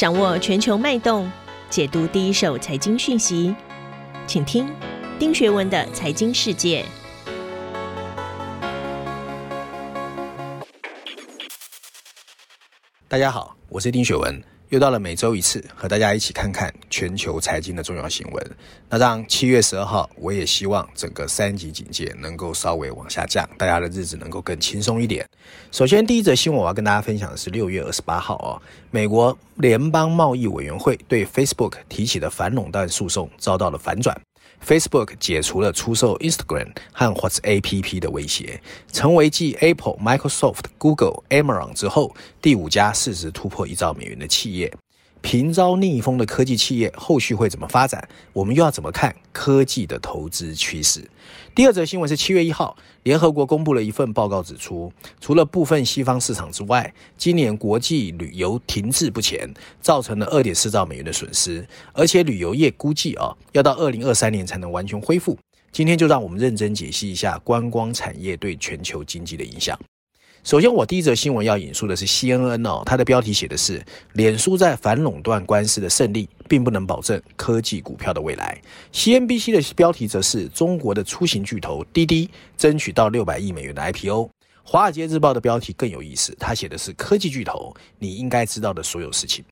掌握全球脉动，解读第一手财经讯息，请听丁学文的财经世界。大家好，我是丁学文。又到了每周一次，和大家一起看看全球财经的重要新闻。那让七月十二号，我也希望整个三级警戒能够稍微往下降，大家的日子能够更轻松一点。首先，第一则新闻我要跟大家分享的是六月二十八号哦，美国联邦贸易委员会对 Facebook 提起的反垄断诉讼遭到了反转。Facebook 解除了出售 Instagram 和 WhatsApp 的威胁，成为继 Apple、Microsoft、Google、Amazon 之后第五家市值突破一兆美元的企业。频遭逆风的科技企业后续会怎么发展？我们又要怎么看科技的投资趋势？第二则新闻是七月一号，联合国公布了一份报告，指出除了部分西方市场之外，今年国际旅游停滞不前，造成了二点四兆美元的损失，而且旅游业估计啊，要到二零二三年才能完全恢复。今天就让我们认真解析一下观光产业对全球经济的影响。首先，我第一则新闻要引述的是 CNN 哦，它的标题写的是“脸书在反垄断官司的胜利，并不能保证科技股票的未来”。CNBC 的标题则是“中国的出行巨头滴滴争取到六百亿美元的 IPO”。华尔街日报的标题更有意思，它写的是“科技巨头你应该知道的所有事情”。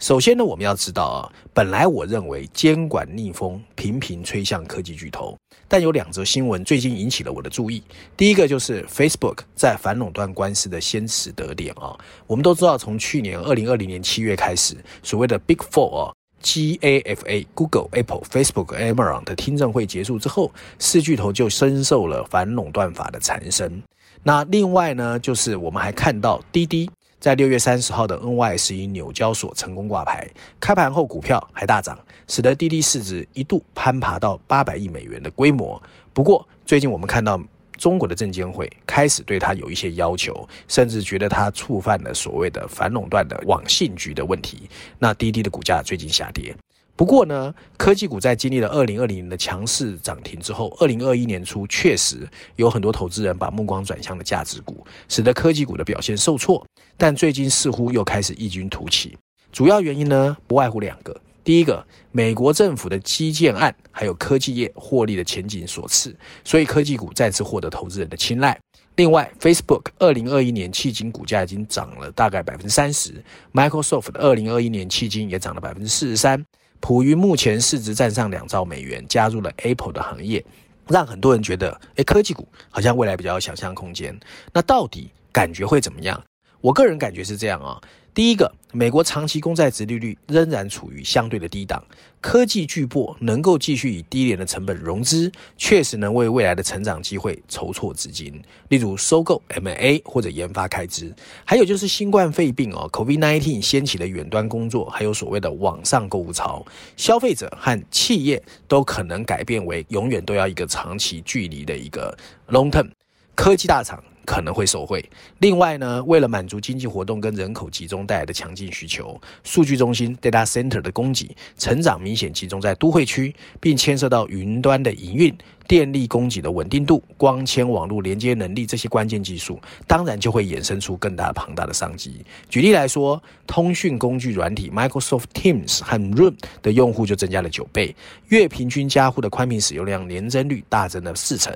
首先呢，我们要知道啊，本来我认为监管逆风频频吹向科技巨头，但有两则新闻最近引起了我的注意。第一个就是 Facebook 在反垄断官司的先驰得点啊，我们都知道，从去年二零二零年七月开始，所谓的 Big Four 啊，GAFA、Google、Apple、Facebook、Amazon 的听证会结束之后，四巨头就深受了反垄断法的缠身。那另外呢，就是我们还看到滴滴。在六月三十号的 NYSE 纽交所成功挂牌，开盘后股票还大涨，使得滴滴市值一度攀爬到八百亿美元的规模。不过，最近我们看到中国的证监会开始对它有一些要求，甚至觉得它触犯了所谓的反垄断的网信局的问题。那滴滴的股价最近下跌。不过呢，科技股在经历了二零二零年的强势涨停之后，二零二一年初确实有很多投资人把目光转向了价值股，使得科技股的表现受挫。但最近似乎又开始异军突起，主要原因呢，不外乎两个：第一个，美国政府的基建案还有科技业获利的前景所赐，所以科技股再次获得投资人的青睐；另外，Facebook 二零二一年迄今股价已经涨了大概百分之三十，Microsoft 的二零二一年迄今也涨了百分之四十三。普于目前市值占上两兆美元，加入了 Apple 的行业，让很多人觉得，诶，科技股好像未来比较有想象空间。那到底感觉会怎么样？我个人感觉是这样啊。第一个，美国长期公债殖利率仍然处于相对的低档，科技巨擘能够继续以低廉的成本融资，确实能为未来的成长机会筹措资金，例如收购 M&A 或者研发开支。还有就是新冠肺病哦，COVID-19 掀起的远端工作，还有所谓的网上购物潮，消费者和企业都可能改变为永远都要一个长期距离的一个 long term，科技大厂。可能会受惠。另外呢，为了满足经济活动跟人口集中带来的强劲需求，数据中心 （data center） 的供给成长明显集中在都会区，并牵涉到云端的营运、电力供给的稳定度、光纤网络连接能力这些关键技术，当然就会衍生出更大庞大的商机。举例来说，通讯工具软体 Microsoft Teams 和 Room 的用户就增加了九倍，月平均家户的宽频使用量年增率大增了四成。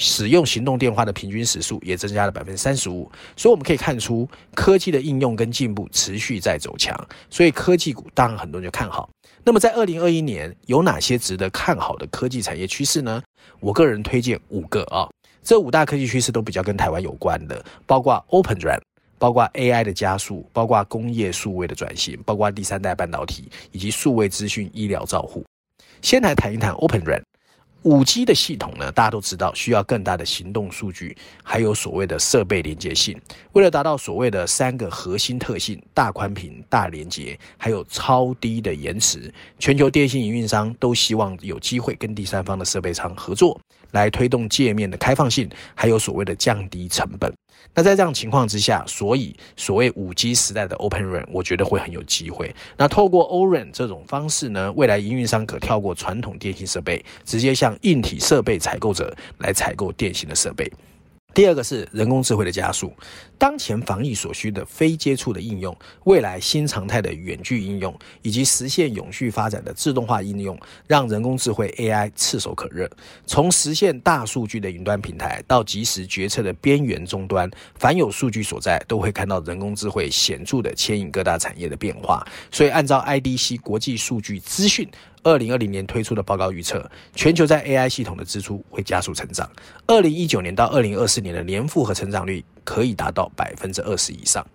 使用行动电话的平均时数也增加了百分之三十五，所以我们可以看出科技的应用跟进步持续在走强，所以科技股当然很多人就看好。那么在二零二一年有哪些值得看好的科技产业趋势呢？我个人推荐五个啊，这五大科技趋势都比较跟台湾有关的，包括 Open RAN，包括 AI 的加速，包括工业数位的转型，包括第三代半导体以及数位资讯医疗照护。先来谈一谈 Open RAN。五 G 的系统呢，大家都知道需要更大的行动数据，还有所谓的设备连接性。为了达到所谓的三个核心特性：大宽频、大连接，还有超低的延迟，全球电信营运商都希望有机会跟第三方的设备商合作，来推动界面的开放性，还有所谓的降低成本。那在这样情况之下，所以所谓五 G 时代的 Open RAN，我觉得会很有机会。那透过 O-RAN 这种方式呢，未来营运商可跳过传统电信设备，直接向硬体设备采购者来采购电信的设备。第二个是人工智慧的加速，当前防疫所需的非接触的应用，未来新常态的远距应用，以及实现永续发展的自动化应用，让人工智慧 AI 炙手可热。从实现大数据的云端平台，到即时决策的边缘终端，凡有数据所在，都会看到人工智慧显著的牵引各大产业的变化。所以，按照 IDC 国际数据资讯。二零二零年推出的报告预测，全球在 AI 系统的支出会加速成长。二零一九年到二零二四年的年复合成长率可以达到百分之二十以上。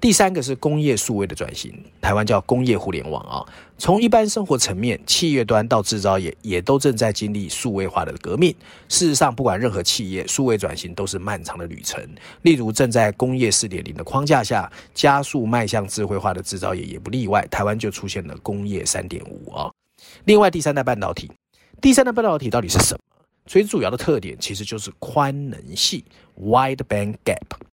第三个是工业数位的转型，台湾叫工业互联网啊。从一般生活层面、企业端到制造业，也都正在经历数位化的革命。事实上，不管任何企业，数位转型都是漫长的旅程。例如，正在工业四点零的框架下加速迈向智慧化的制造业也不例外。台湾就出现了工业三点五啊。另外，第三代半导体，第三代半导体到底是什么？最主要的特点其实就是宽能系 （wide band gap）。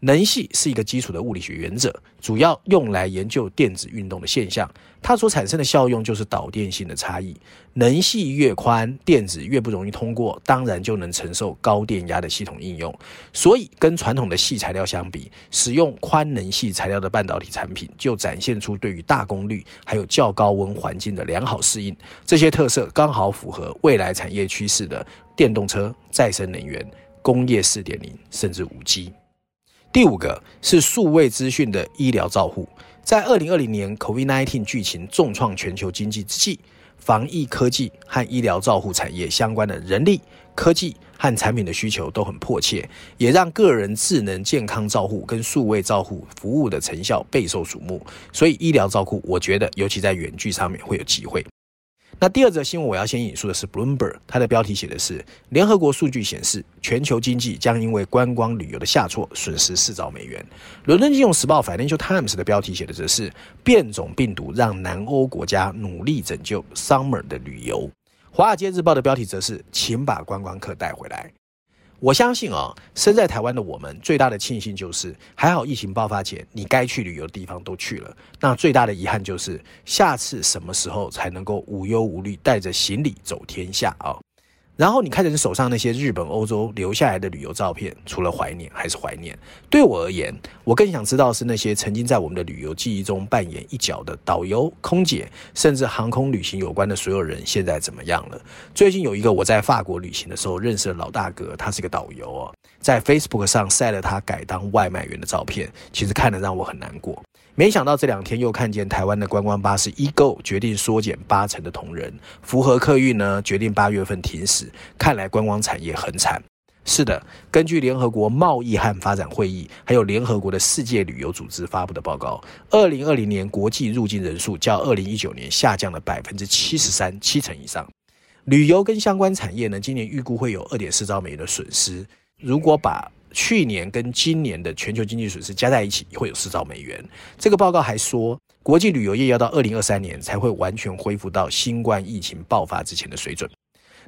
能系是一个基础的物理学原则，主要用来研究电子运动的现象。它所产生的效用就是导电性的差异。能系越宽，电子越不容易通过，当然就能承受高电压的系统应用。所以，跟传统的细材料相比，使用宽能系材料的半导体产品就展现出对于大功率还有较高温环境的良好适应。这些特色刚好符合未来产业趋势的电动车、再生能源、工业四点零，甚至五 G。第五个是数位资讯的医疗照护，在二零二零年 COVID-19 剧情重创全球经济之际，防疫科技和医疗照护产业相关的人力、科技和产品的需求都很迫切，也让个人智能健康照护跟数位照护服务的成效备受瞩目。所以医疗照护，我觉得尤其在远距上面会有机会。那第二则新闻，我要先引述的是 Bloomberg，它的标题写的是：联合国数据显示，全球经济将因为观光旅游的下挫，损失四兆美元。伦敦金融时报 Financial Times 的标题写的则是：变种病毒让南欧国家努力拯救 Summer 的旅游。华尔街日报的标题则是：请把观光客带回来。我相信啊，身在台湾的我们最大的庆幸就是，还好疫情爆发前你该去旅游的地方都去了。那最大的遗憾就是，下次什么时候才能够无忧无虑带着行李走天下啊？然后你看着你手上那些日本、欧洲留下来的旅游照片，除了怀念还是怀念。对我而言，我更想知道是那些曾经在我们的旅游记忆中扮演一角的导游、空姐，甚至航空旅行有关的所有人，现在怎么样了？最近有一个我在法国旅行的时候认识的老大哥，他是个导游哦，在 Facebook 上晒了他改当外卖员的照片，其实看得让我很难过。没想到这两天又看见台湾的观光巴士 E-GO 决定缩减八成的同仁，福和客运呢决定八月份停驶，看来观光产业很惨。是的，根据联合国贸易和发展会议，还有联合国的世界旅游组织发布的报告，二零二零年国际入境人数较二零一九年下降了百分之七十三，七成以上。旅游跟相关产业呢，今年预估会有二点四兆美元的损失。如果把去年跟今年的全球经济损失加在一起，会有四兆美元。这个报告还说，国际旅游业要到二零二三年才会完全恢复到新冠疫情爆发之前的水准。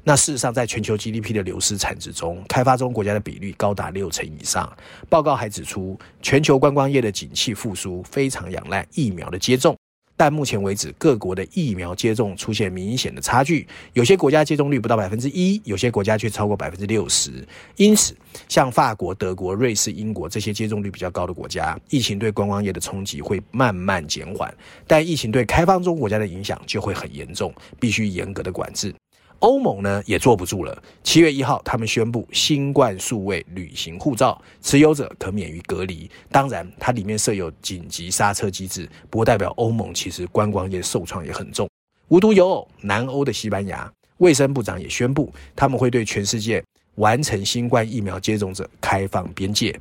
那事实上，在全球 GDP 的流失产值中，开发中国家的比率高达六成以上。报告还指出，全球观光业的景气复苏非常仰赖疫苗的接种。但目前为止，各国的疫苗接种出现明显的差距，有些国家接种率不到百分之一，有些国家却超过百分之六十。因此，像法国、德国、瑞士、英国这些接种率比较高的国家，疫情对观光业的冲击会慢慢减缓，但疫情对开放中国家的影响就会很严重，必须严格的管制。欧盟呢也坐不住了。七月一号，他们宣布新冠数位旅行护照持有者可免于隔离。当然，它里面设有紧急刹车机制，不过代表欧盟其实观光业受创也很重。无独有偶，南欧的西班牙卫生部长也宣布，他们会对全世界完成新冠疫苗接种者开放边界。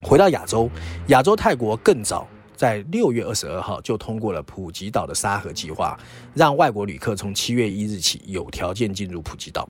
回到亚洲，亚洲泰国更早。在六月二十二号就通过了普吉岛的沙盒计划，让外国旅客从七月一日起有条件进入普吉岛。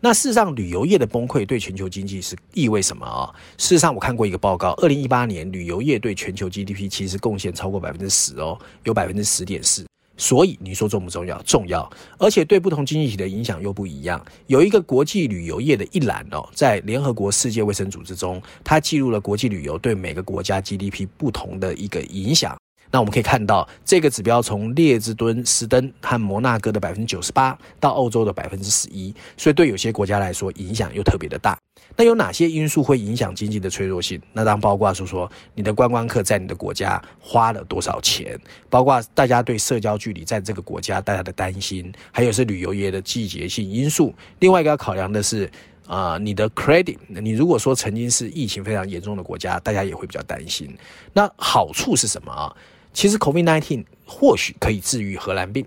那事实上，旅游业的崩溃对全球经济是意味什么啊？事实上，我看过一个报告，二零一八年旅游业对全球 GDP 其实贡献超过百分之十哦，有百分之十点四。所以你说重不重要？重要，而且对不同经济体的影响又不一样。有一个国际旅游业的一览哦，在联合国世界卫生组织中，它记录了国际旅游对每个国家 GDP 不同的一个影响。那我们可以看到，这个指标从列支敦斯登和摩纳哥的百分之九十八到欧洲的百分之十一，所以对有些国家来说影响又特别的大。那有哪些因素会影响经济的脆弱性？那当包括说说你的观光客在你的国家花了多少钱，包括大家对社交距离在这个国家大家的担心，还有是旅游业的季节性因素。另外一个要考量的是，啊、你的 credit，你如果说曾经是疫情非常严重的国家，大家也会比较担心。那好处是什么啊？其实 COVID-19 或许可以治愈荷兰病，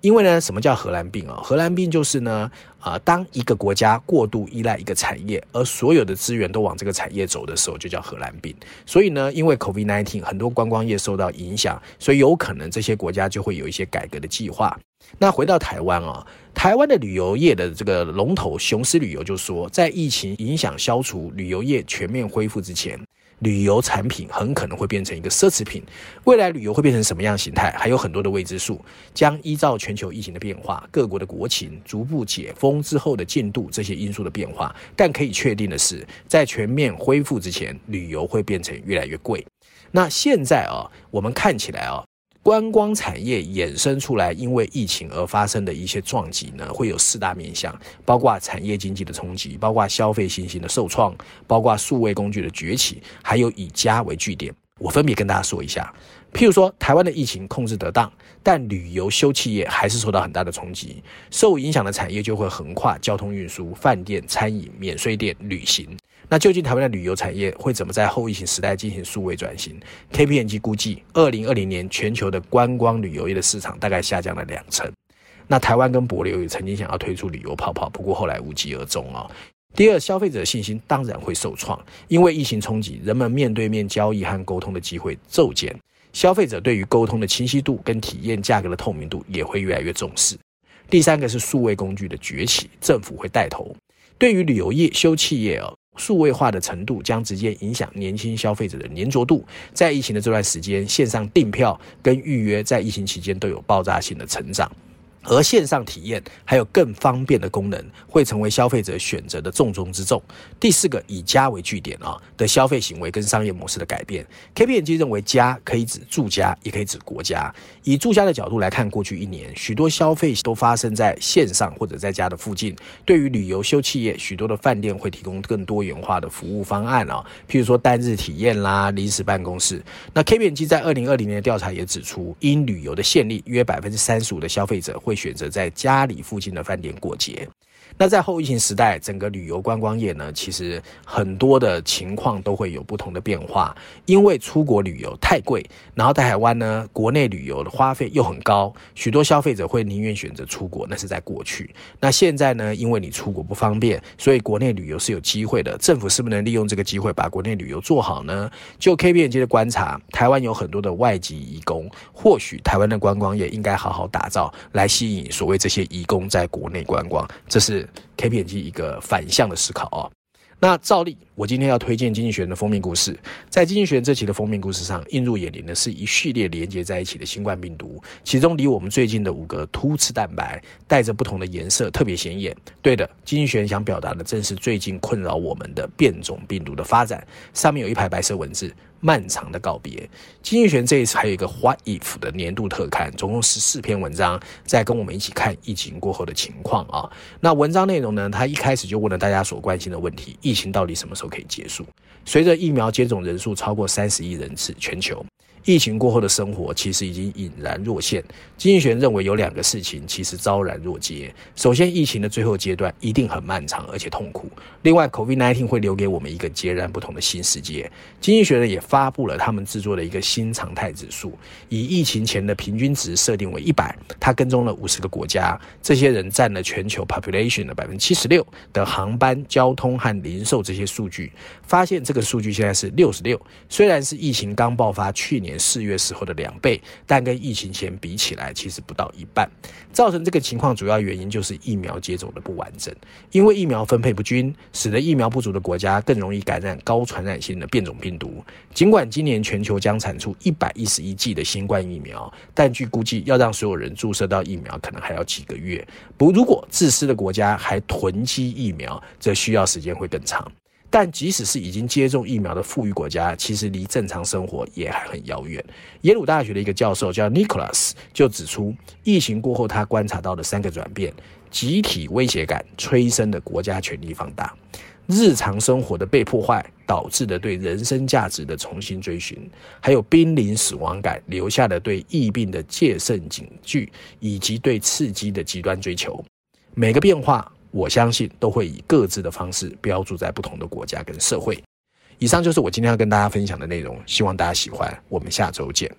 因为呢，什么叫荷兰病啊？荷兰病就是呢，啊、呃，当一个国家过度依赖一个产业，而所有的资源都往这个产业走的时候，就叫荷兰病。所以呢，因为 COVID-19 很多观光业受到影响，所以有可能这些国家就会有一些改革的计划。那回到台湾啊，台湾的旅游业的这个龙头雄狮旅游就说，在疫情影响消除、旅游业全面恢复之前。旅游产品很可能会变成一个奢侈品，未来旅游会变成什么样形态，还有很多的未知数，将依照全球疫情的变化、各国的国情、逐步解封之后的进度这些因素的变化。但可以确定的是，在全面恢复之前，旅游会变成越来越贵。那现在啊，我们看起来啊。观光产业衍生出来，因为疫情而发生的一些撞击呢，会有四大面向，包括产业经济的冲击，包括消费信心的受创，包括数位工具的崛起，还有以家为据点。我分别跟大家说一下。譬如说，台湾的疫情控制得当，但旅游休憩业还是受到很大的冲击，受影响的产业就会横跨交通运输、饭店、餐饮、免税店、旅行。那究竟台湾的旅游产业会怎么在后疫情时代进行数位转型？KPMG 估计，二零二零年全球的观光旅游业的市场大概下降了两成。那台湾跟柏琉也曾经想要推出旅游泡泡，不过后来无疾而终哦。第二，消费者信心当然会受创，因为疫情冲击，人们面对面交易和沟通的机会骤减，消费者对于沟通的清晰度跟体验价格的透明度也会越来越重视。第三个是数位工具的崛起，政府会带头，对于旅游业、休憩业哦。数位化的程度将直接影响年轻消费者的粘着度。在疫情的这段时间，线上订票跟预约在疫情期间都有爆炸性的成长。而线上体验还有更方便的功能，会成为消费者选择的重中之重。第四个，以家为据点啊的消费行为跟商业模式的改变，KPMG 认为家可以指住家，也可以指国家。以住家的角度来看，过去一年许多消费都发生在线上或者在家的附近。对于旅游休憩业，许多的饭店会提供更多元化的服务方案啊，譬如说单日体验啦、临时办公室。那 KPMG 在二零二零年的调查也指出，因旅游的限例，约百分之三十五的消费者会。选择在家里附近的饭店过节。那在后疫情时代，整个旅游观光业呢，其实很多的情况都会有不同的变化。因为出国旅游太贵，然后在台湾呢，国内旅游的花费又很高，许多消费者会宁愿选择出国。那是在过去。那现在呢，因为你出国不方便，所以国内旅游是有机会的。政府是不是能利用这个机会把国内旅游做好呢？就 KPMG 的观察，台湾有很多的外籍移工，或许台湾的观光业应该好好打造，来吸引所谓这些移工在国内观光。这是。是 KPMG 一个反向的思考哦。那照例，我今天要推荐《经济学人》的封面故事。在《经济学人》这期的封面故事上，映入眼帘的是一系列连接在一起的新冠病毒，其中离我们最近的五个突刺蛋白，带着不同的颜色，特别显眼。对的，《经济学人》想表达的正是最近困扰我们的变种病毒的发展。上面有一排白色文字。漫长的告别。经济学这一次还有一个 What If 的年度特刊，总共十四篇文章，在跟我们一起看疫情过后的情况啊。那文章内容呢，他一开始就问了大家所关心的问题：疫情到底什么时候可以结束？随着疫苗接种人数超过三十亿人次，全球。疫情过后的生活其实已经隐然若现。经济学认为有两个事情其实昭然若揭。首先，疫情的最后阶段一定很漫长而且痛苦。另外，COVID-19 会留给我们一个截然不同的新世界。经济学人也发布了他们制作的一个新常态指数，以疫情前的平均值设定为一百。他跟踪了五十个国家，这些人占了全球 population 的百分之七十六的航班、交通和零售这些数据，发现这个数据现在是六十六。虽然是疫情刚爆发去年四月时候的两倍，但跟疫情前比起来，其实不到一半。造成这个情况主要原因就是疫苗接种的不完整，因为疫苗分配不均，使得疫苗不足的国家更容易感染高传染性的变种病毒。尽管今年全球将产出一百一十一剂的新冠疫苗，但据估计要让所有人注射到疫苗，可能还要几个月。不，如果自私的国家还囤积疫苗，则需要时间会更长。但即使是已经接种疫苗的富裕国家，其实离正常生活也还很遥远。耶鲁大学的一个教授叫 Nicholas 就指出，疫情过后他观察到的三个转变：集体威胁感催生的国家权力放大。日常生活的被破坏导致的对人生价值的重新追寻，还有濒临死亡感留下的对疫病的戒慎警惧，以及对刺激的极端追求。每个变化，我相信都会以各自的方式标注在不同的国家跟社会。以上就是我今天要跟大家分享的内容，希望大家喜欢。我们下周见。